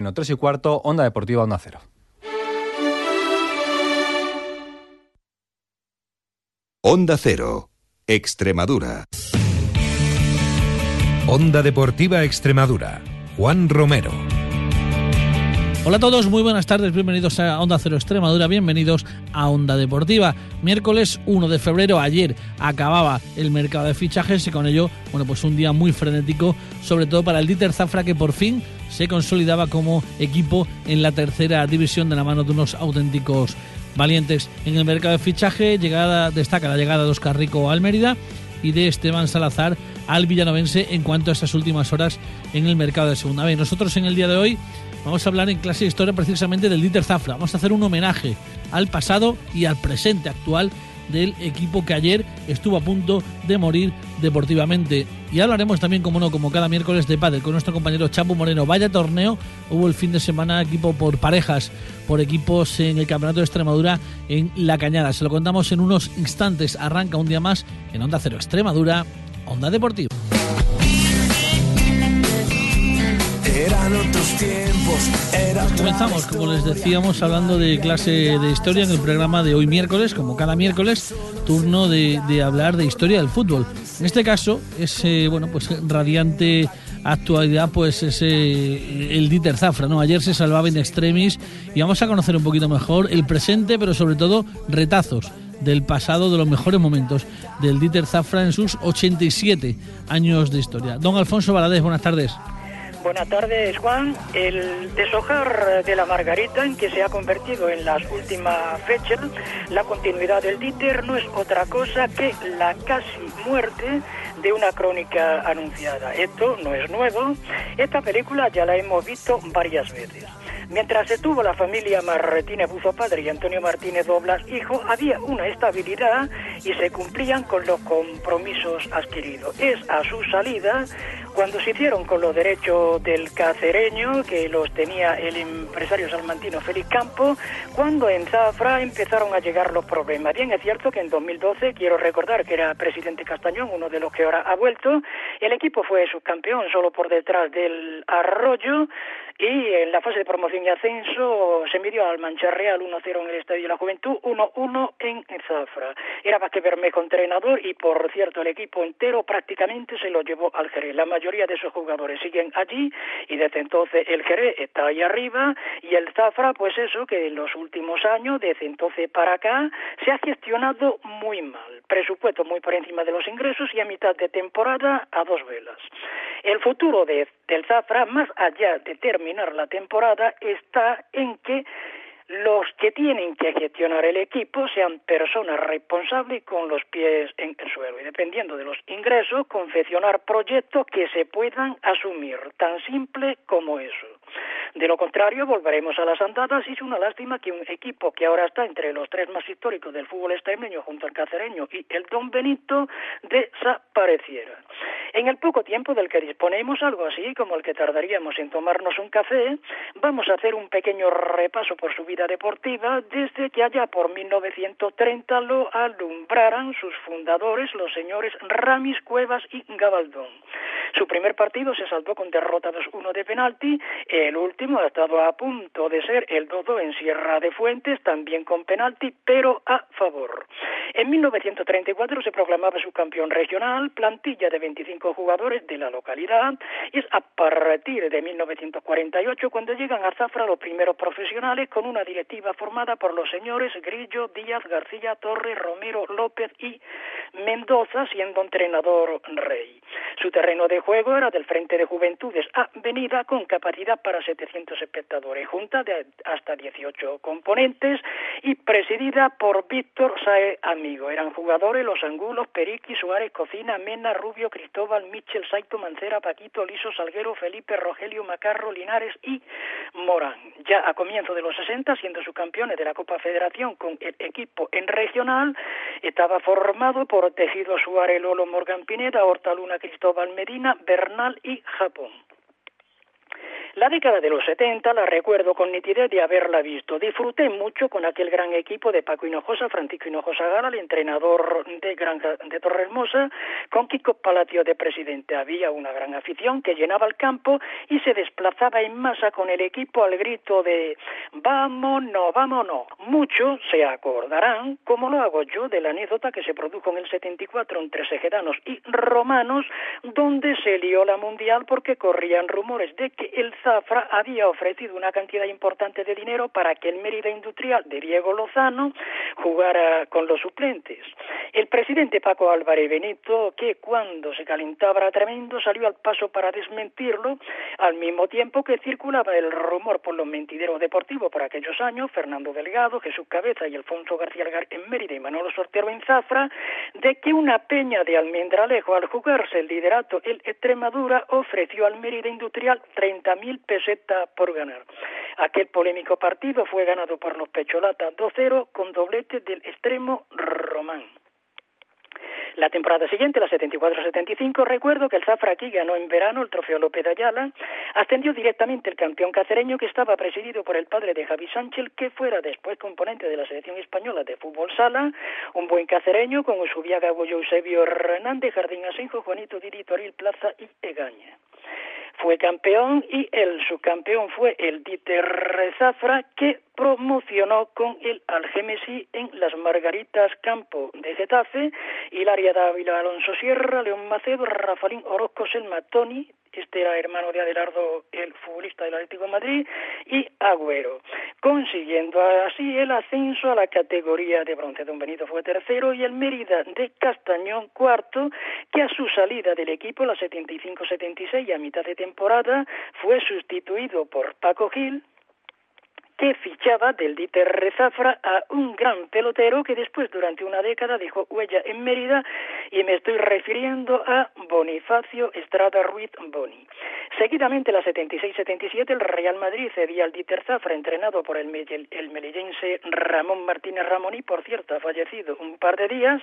No, 3 y cuarto, Onda Deportiva Onda Cero. Onda Cero, Extremadura. Onda Deportiva Extremadura, Juan Romero. Hola a todos, muy buenas tardes, bienvenidos a Onda Cero Extremadura, bienvenidos a Onda Deportiva. Miércoles 1 de febrero, ayer acababa el mercado de fichajes y con ello, bueno, pues un día muy frenético, sobre todo para el Dieter Zafra que por fin se consolidaba como equipo en la tercera división de la mano de unos auténticos valientes. En el mercado de fichaje llegada, destaca la llegada de Oscar Rico al Mérida y de Esteban Salazar al Villanovense en cuanto a estas últimas horas en el mercado de segunda vez. Nosotros en el día de hoy vamos a hablar en clase de historia precisamente del Dieter Zafra. Vamos a hacer un homenaje al pasado y al presente actual del equipo que ayer estuvo a punto de morir deportivamente. Y hablaremos también, como no, como cada miércoles de pádel con nuestro compañero Chapo Moreno. Vaya torneo hubo el fin de semana equipo por parejas, por equipos en el Campeonato de Extremadura en La Cañada. Se lo contamos en unos instantes. Arranca un día más en Onda Cero Extremadura, Onda Deportiva. Eran otros tiempos, Comenzamos, como les decíamos, hablando de clase de historia en el programa de hoy miércoles, como cada miércoles, turno de, de hablar de historia del fútbol. En este caso, es eh, bueno, pues radiante actualidad, pues es eh, el Dieter Zafra, ¿no? Ayer se salvaba in extremis y vamos a conocer un poquito mejor el presente, pero sobre todo retazos del pasado, de los mejores momentos del Dieter Zafra en sus 87 años de historia. Don Alfonso Valadez, buenas tardes. Buenas tardes, Juan. El deshojar de la margarita en que se ha convertido en las últimas fechas, la continuidad del Dieter no es otra cosa que la casi muerte de una crónica anunciada. Esto no es nuevo. Esta película ya la hemos visto varias veces. Mientras se tuvo la familia Martínez Buzo padre y Antonio Martínez Doblas hijo, había una estabilidad y se cumplían con los compromisos adquiridos. Es a su salida cuando se hicieron con los derechos del cacereño, que los tenía el empresario salmantino Félix Campo, cuando en Zafra empezaron a llegar los problemas. Bien, es cierto que en 2012, quiero recordar que era presidente Castañón, uno de los que ahora ha vuelto, el equipo fue subcampeón solo por detrás del Arroyo, y en la fase de promoción y ascenso se midió al Mancha Real 1-0 en el Estadio de la Juventud, 1-1 en Zafra. Era Vázquez Bermejo entrenador y, por cierto, el equipo entero prácticamente se lo llevó al Jerez. La mayoría de esos jugadores siguen allí y desde entonces el Jerez está ahí arriba y el Zafra, pues eso, que en los últimos años, desde entonces para acá, se ha gestionado muy mal. Presupuesto muy por encima de los ingresos y a mitad de temporada a dos velas. El futuro de, del Zafra, más allá de terminar la temporada, está en que los que tienen que gestionar el equipo sean personas responsables con los pies en el suelo y dependiendo de los ingresos confeccionar proyectos que se puedan asumir, tan simple como eso. De lo contrario, volveremos a las andadas y es una lástima que un equipo que ahora está entre los tres más históricos del fútbol extremeño junto al cacereño y el Don Benito desapareciera. En el poco tiempo del que disponemos, algo así como el que tardaríamos en tomarnos un café, vamos a hacer un pequeño repaso por su vida deportiva desde que allá por 1930 lo alumbraran sus fundadores, los señores Ramis, Cuevas y Gabaldón. Su primer partido se saltó con derrota 2-1 de penalti, el último ha estado a punto de ser el 2-2 en Sierra de Fuentes, también con penalti, pero a favor. En 1934 se proclamaba su campeón regional, plantilla de 25 jugadores de la localidad, y es a partir de 1948 cuando llegan a Zafra los primeros profesionales con una directiva formada por los señores Grillo, Díaz, García, Torres, Romero, López y Mendoza, siendo entrenador rey. Su terreno de juego era del Frente de Juventudes Avenida con capacidad para 700 espectadores, junta de hasta 18 componentes y presidida por Víctor Sae Amigo. Eran jugadores los Angulos, Periqui, Suárez, Cocina, Mena, Rubio, Cristóbal, Michel, Saito, Mancera, Paquito, Liso, Salguero, Felipe, Rogelio, Macarro, Linares y Morán. Ya a comienzo de los 60, siendo subcampeones de la Copa Federación con el equipo en regional, estaba formado por Tejido Suárez, Lolo, Morgan Pineda, Hortaluna, Cristóbal Medina, Bernal y Japón. La década de los 70 la recuerdo con nitidez de haberla visto. Disfruté mucho con aquel gran equipo de Paco Hinojosa, Francisco Hinojosa Gala, el entrenador de Granja de Torrehermosa, con Kiko Palacio de presidente. Había una gran afición que llenaba el campo y se desplazaba en masa con el equipo al grito de vámonos, vámonos. Muchos se acordarán, como lo hago yo, de la anécdota que se produjo en el 74 entre segedanos y romanos, donde se lió la mundial porque corrían rumores de que el Zafra había ofrecido una cantidad importante de dinero para que el Mérida Industrial de Diego Lozano jugara con los suplentes. El presidente Paco Álvarez Benito, que cuando se calentaba tremendo, salió al paso para desmentirlo, al mismo tiempo que circulaba el rumor por los mentideros deportivos por aquellos años, Fernando Delgado, Jesús Cabeza y Alfonso García Algar en Mérida y Manolo Sortero en Zafra, de que una peña de Almendralejo al jugarse el liderato el Extremadura ofreció al Mérida Industrial 30.000 pesetas por ganar. Aquel polémico partido fue ganado por los Pecholatas 2-0 con doblete del extremo Román. La temporada siguiente, la 74-75, recuerdo que el Zafra aquí ganó en verano el trofeo López de Ayala, ascendió directamente el campeón cacereño que estaba presidido por el padre de Javi Sánchez, que fuera después componente de la selección española de fútbol sala, un buen cacereño con Usubiaga, Goyo, Eusebio Hernández, Jardín Asenjo, Juanito Didi, Toril Plaza y Egaña fue campeón y el subcampeón fue el Dieter Zafra que promocionó con el Algemesi en las Margaritas Campo de Getafe, Hilaria Dávila Alonso Sierra, León Macedo, Rafaelín Orozco Selma Tony, este era hermano de Adelardo, el futbolista del Atlético Madrid, y Agüero, consiguiendo así el ascenso a la categoría de bronce. Don Benito fue tercero y el Mérida de Castañón cuarto, que a su salida del equipo, la 75-76, a mitad de temporada, fue sustituido por Paco Gil, que fichaba del Dieter Rezafra a un gran pelotero que después durante una década dejó huella en Mérida y me estoy refiriendo a Bonifacio Estrada Ruiz Boni. Seguidamente, la 76-77, el Real Madrid cedía al Dieter Zafra, entrenado por el, el melillense Ramón Martínez Ramón, por cierto ha fallecido un par de días,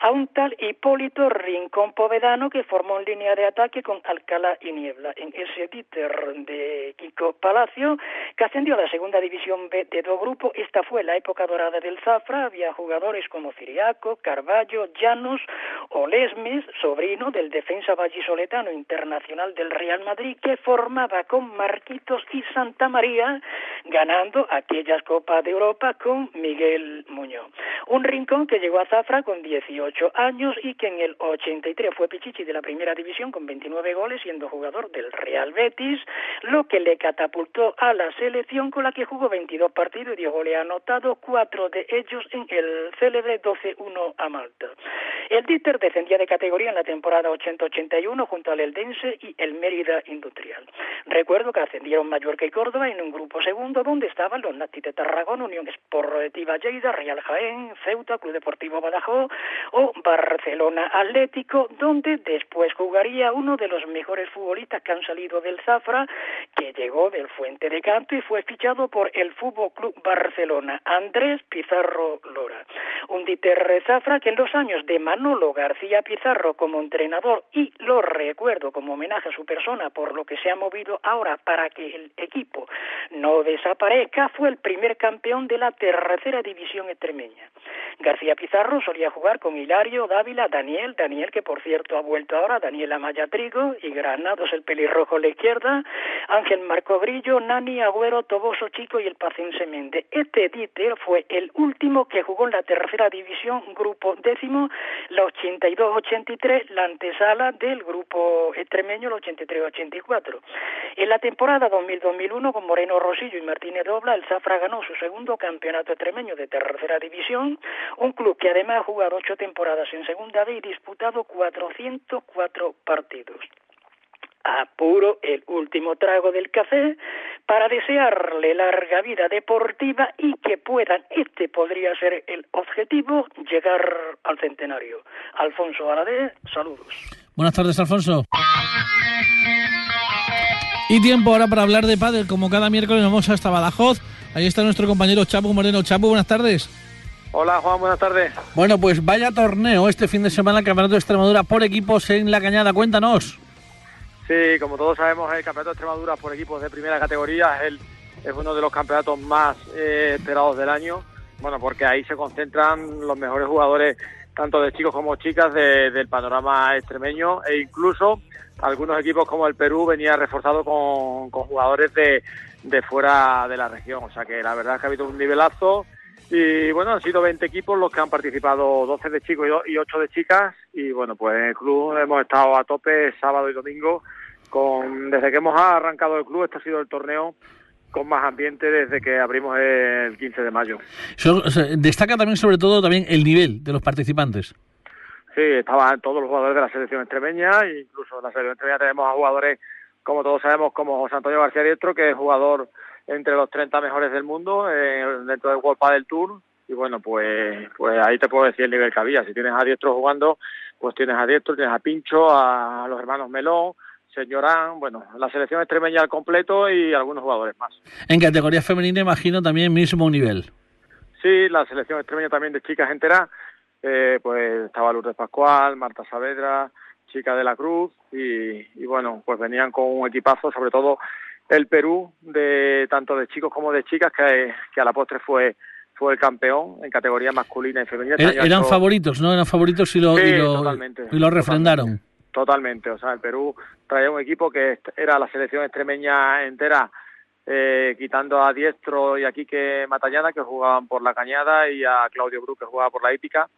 a un tal Hipólito Rincón Povedano que formó en línea de ataque con Alcalá y Niebla. En ese Dieter de Kiko Palacio, que ascendió a la segunda división B de dos grupos. Esta fue la época dorada del Zafra. Había jugadores como Ciriaco, Carballo, Llanos o Lesmes, sobrino del defensa vallisoletano internacional del Real Madrid, que formaba con Marquitos y Santa María, ganando aquellas Copas de Europa con Miguel Muñoz. Un rincón que llegó a Zafra con 18 años y que en el 83 fue Pichichi de la primera división con 29 goles, siendo jugador del Real Betis, lo que le catapultó a la selección con la que jugó 22 partidos y Diego le ha anotado cuatro de ellos en el célebre 12-1 a Malta. El Dieter descendía de categoría en la temporada 80-81 junto al Eldense y el Mérida Industrial. Recuerdo que ascendieron Mallorca y Córdoba en un grupo segundo donde estaban los Nati de Tarragona, Unión Esportiva Lleida, Real Jaén, Ceuta, Club Deportivo Badajoz o Barcelona Atlético, donde después jugaría uno de los mejores futbolistas que han salido del Zafra, que llegó del Fuente de Canto y fue fichado por el Fútbol Club Barcelona, Andrés Pizarro Lora. Un Dieter Zafra que en los años de Manolo García Pizarro como entrenador y lo recuerdo como homenaje a su persona por lo que se ha movido ahora para que el equipo no desaparezca, fue el primer campeón de la tercera división extremeña. García Pizarro solía jugar con Hilario, Dávila, Daniel, Daniel que por cierto ha vuelto ahora, Daniel Amaya Trigo y Granados el pelirrojo a la izquierda, Ángel Marco Grillo, Nani, Agüero, Toboso Chico y el Pacense Méndez. Este Dieter fue el último que jugó en la tercera división, grupo décimo, la 82-83, la antesala del grupo extremeño, la 83-84. En la temporada 2000-2001, con Moreno Rosillo y Martínez Dobla, el Zafra ganó su segundo campeonato extremeño de tercera división, un club que además ha jugado ocho temporadas en segunda B y disputado 404 partidos apuro el último trago del café para desearle larga vida deportiva y que puedan, este podría ser el objetivo, llegar al centenario. Alfonso Aladé, saludos. Buenas tardes, Alfonso. Y tiempo ahora para hablar de pádel, como cada miércoles vamos hasta Badajoz. Ahí está nuestro compañero Chapo Moreno. Chapo, buenas tardes. Hola Juan, buenas tardes. Bueno, pues vaya torneo este fin de semana, el Campeonato de Extremadura por equipos en La Cañada. Cuéntanos. Sí, como todos sabemos, el Campeonato de Extremadura por equipos de primera categoría es, el, es uno de los campeonatos más eh, esperados del año. Bueno, porque ahí se concentran los mejores jugadores, tanto de chicos como chicas, de- del panorama extremeño e incluso algunos equipos como el Perú venía reforzado con, con jugadores de, de fuera de la región. O sea que la verdad es que ha habido un nivelazo. Y bueno, han sido 20 equipos los que han participado, 12 de chicos y do- y 8 de chicas. Y bueno, pues en el club hemos estado a tope sábado y domingo. Con, desde que hemos arrancado el club, este ha sido el torneo con más ambiente desde que abrimos el 15 de mayo. Destaca también, sobre todo, también el nivel de los participantes. Sí, estaban todos los jugadores de la selección extremeña, incluso en la selección extremeña tenemos a jugadores, como todos sabemos, como José Antonio García Diestro, que es jugador entre los 30 mejores del mundo eh, dentro del World del Tour. Y bueno, pues, pues ahí te puedo decir el nivel que había. Si tienes a Diestro jugando, pues tienes a Diestro, tienes a Pincho, a los hermanos Melón, Señorán, bueno, la selección extremeña al completo y algunos jugadores más. En categoría femenina, imagino también mismo nivel. Sí, la selección extremeña también de chicas entera, eh, pues estaba Lourdes Pascual, Marta Saavedra, Chica de la Cruz y, y bueno, pues venían con un equipazo, sobre todo el Perú, de tanto de chicos como de chicas, que, que a la postre fue fue el campeón en categoría masculina y femenina. Este Er- ha eran hecho- favoritos, ¿no? Eran favoritos y lo, Sí, y lo, totalmente, y lo refrendaron. Totalmente, o sea, el Perú traía un equipo que era la selección extremeña entera, eh, quitando a Diestro y a Quique Matallana, que jugaban por la Cañada, y a Claudio Bru, que jugaba por la Hípica.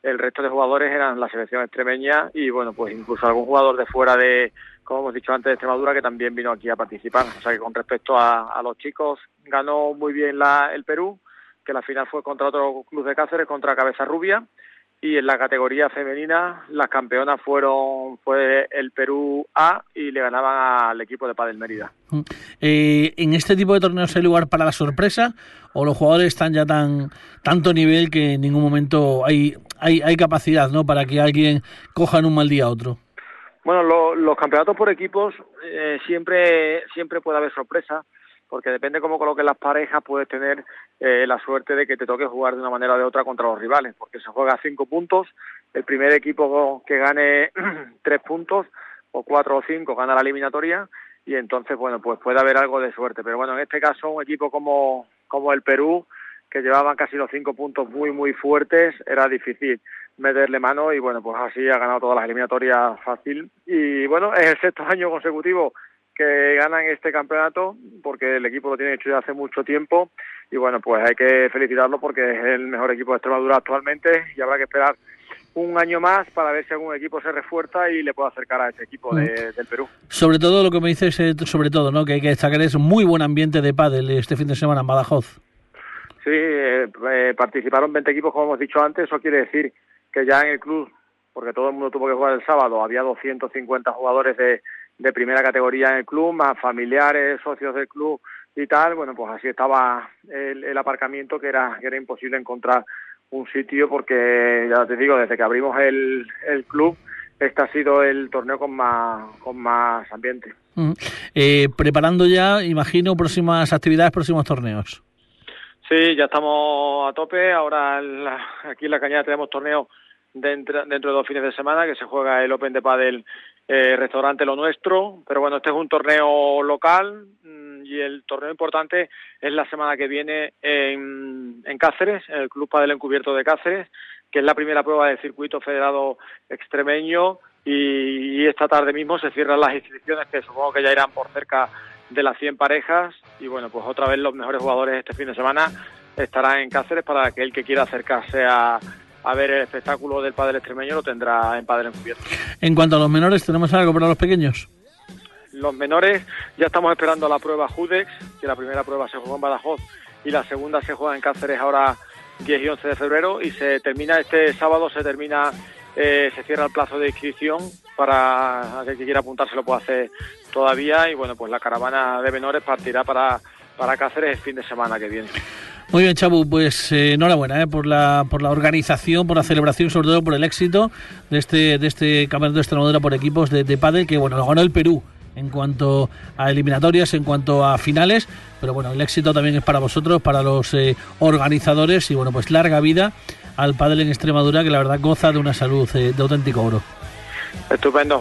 El resto de jugadores eran la selección extremeña y, bueno, pues incluso algún jugador de fuera de, como hemos dicho antes, de Extremadura, que también vino aquí a participar. O sea que con respecto a, los chicos, ganó muy bien la, el Perú, que la final fue contra otro club de Cáceres, contra Cabeza Rubia y en la categoría femenina las campeonas fueron fue el Perú A y le ganaban al equipo de Padel Mérida. Mm. Eh, ¿En este tipo de torneos hay lugar para la sorpresa o los jugadores están ya tan tanto nivel que en ningún momento hay, hay, hay capacidad ¿no? para que alguien coja en un mal día a otro? Bueno, lo- los campeonatos por equipos eh, siempre siempre puede haber sorpresa porque depende cómo coloques las parejas puedes tener eh, la suerte de que te toque jugar de una manera o de otra contra los rivales porque se juega a cinco puntos el primer equipo que gane tres puntos o cuatro o cinco gana la eliminatoria y entonces bueno pues puede haber algo de suerte. Pero bueno en este caso un equipo como como el Perú que llevaban casi los cinco puntos muy muy fuertes era difícil meterle mano y bueno pues así ha ganado todas las eliminatorias fácil y bueno es el sexto año consecutivo que ganan este campeonato porque el equipo lo tiene hecho ya hace mucho tiempo y bueno pues hay que felicitarlo porque es el mejor equipo de Extremadura actualmente y habrá que esperar un año más para ver si algún equipo se refuerza y le puede acercar a ese equipo de- del Perú. Sobre todo lo que me dices, eh, sobre todo, ¿no? que hay que destacar es un muy buen ambiente de pádel este fin de semana en Badajoz. Sí, eh, eh, participaron 20 equipos, como hemos dicho antes. Eso quiere decir que ya en el club, porque todo el mundo tuvo que jugar el sábado, había 250 jugadores de, de primera categoría en el club, más familiares, socios del club y tal. Bueno, pues así estaba el, el aparcamiento, que era, que era imposible encontrar un sitio, porque ya te digo, desde que abrimos el, el club, este ha sido el torneo con más, con más ambiente. Mm. Eh, preparando ya, imagino, próximas actividades, próximos torneos. Sí, ya estamos a tope. Ahora en la- aquí en la Cañada tenemos torneo dentro, dentro de dos fines de semana que se juega el Open de Padel eh, Restaurante Lo Nuestro. Pero bueno, este es un torneo local mm, y el torneo importante es la semana que viene en, en Cáceres, en el Club Padel Encubierto de Cáceres, que es la primera prueba del circuito federado extremeño y, esta tarde mismo se cierran las inscripciones que supongo que ya irán por cerca de las 100 parejas y bueno, pues otra vez los mejores jugadores este fin de semana estarán en Cáceres para que el que quiera acercarse a, a ver el espectáculo del padre extremeño lo tendrá en Padre Encubierto. En cuanto a los menores, ¿tenemos algo para los pequeños? Los menores ya estamos esperando la prueba Judex, que la primera prueba se jugó en Badajoz y la segunda se juega en Cáceres ahora 10 y 11 de febrero y se termina este sábado, se termina, eh, se cierra el plazo de inscripción para aquel que quiera apuntarse lo puede hacer todavía y bueno, pues la caravana de menores partirá para, para Cáceres el fin de semana que viene. Muy bien, Chabu, pues eh, enhorabuena eh, por, la, por la organización, por la celebración, sobre todo por el éxito de este, de este campeonato de Extremadura por equipos de, de pádel, que bueno, lo ganó el Perú en cuanto a eliminatorias, en cuanto a finales, pero bueno, el éxito también es para vosotros, para los eh, organizadores y bueno, pues larga vida al pádel en Extremadura, que la verdad goza de una salud eh, de auténtico oro. Estupendo.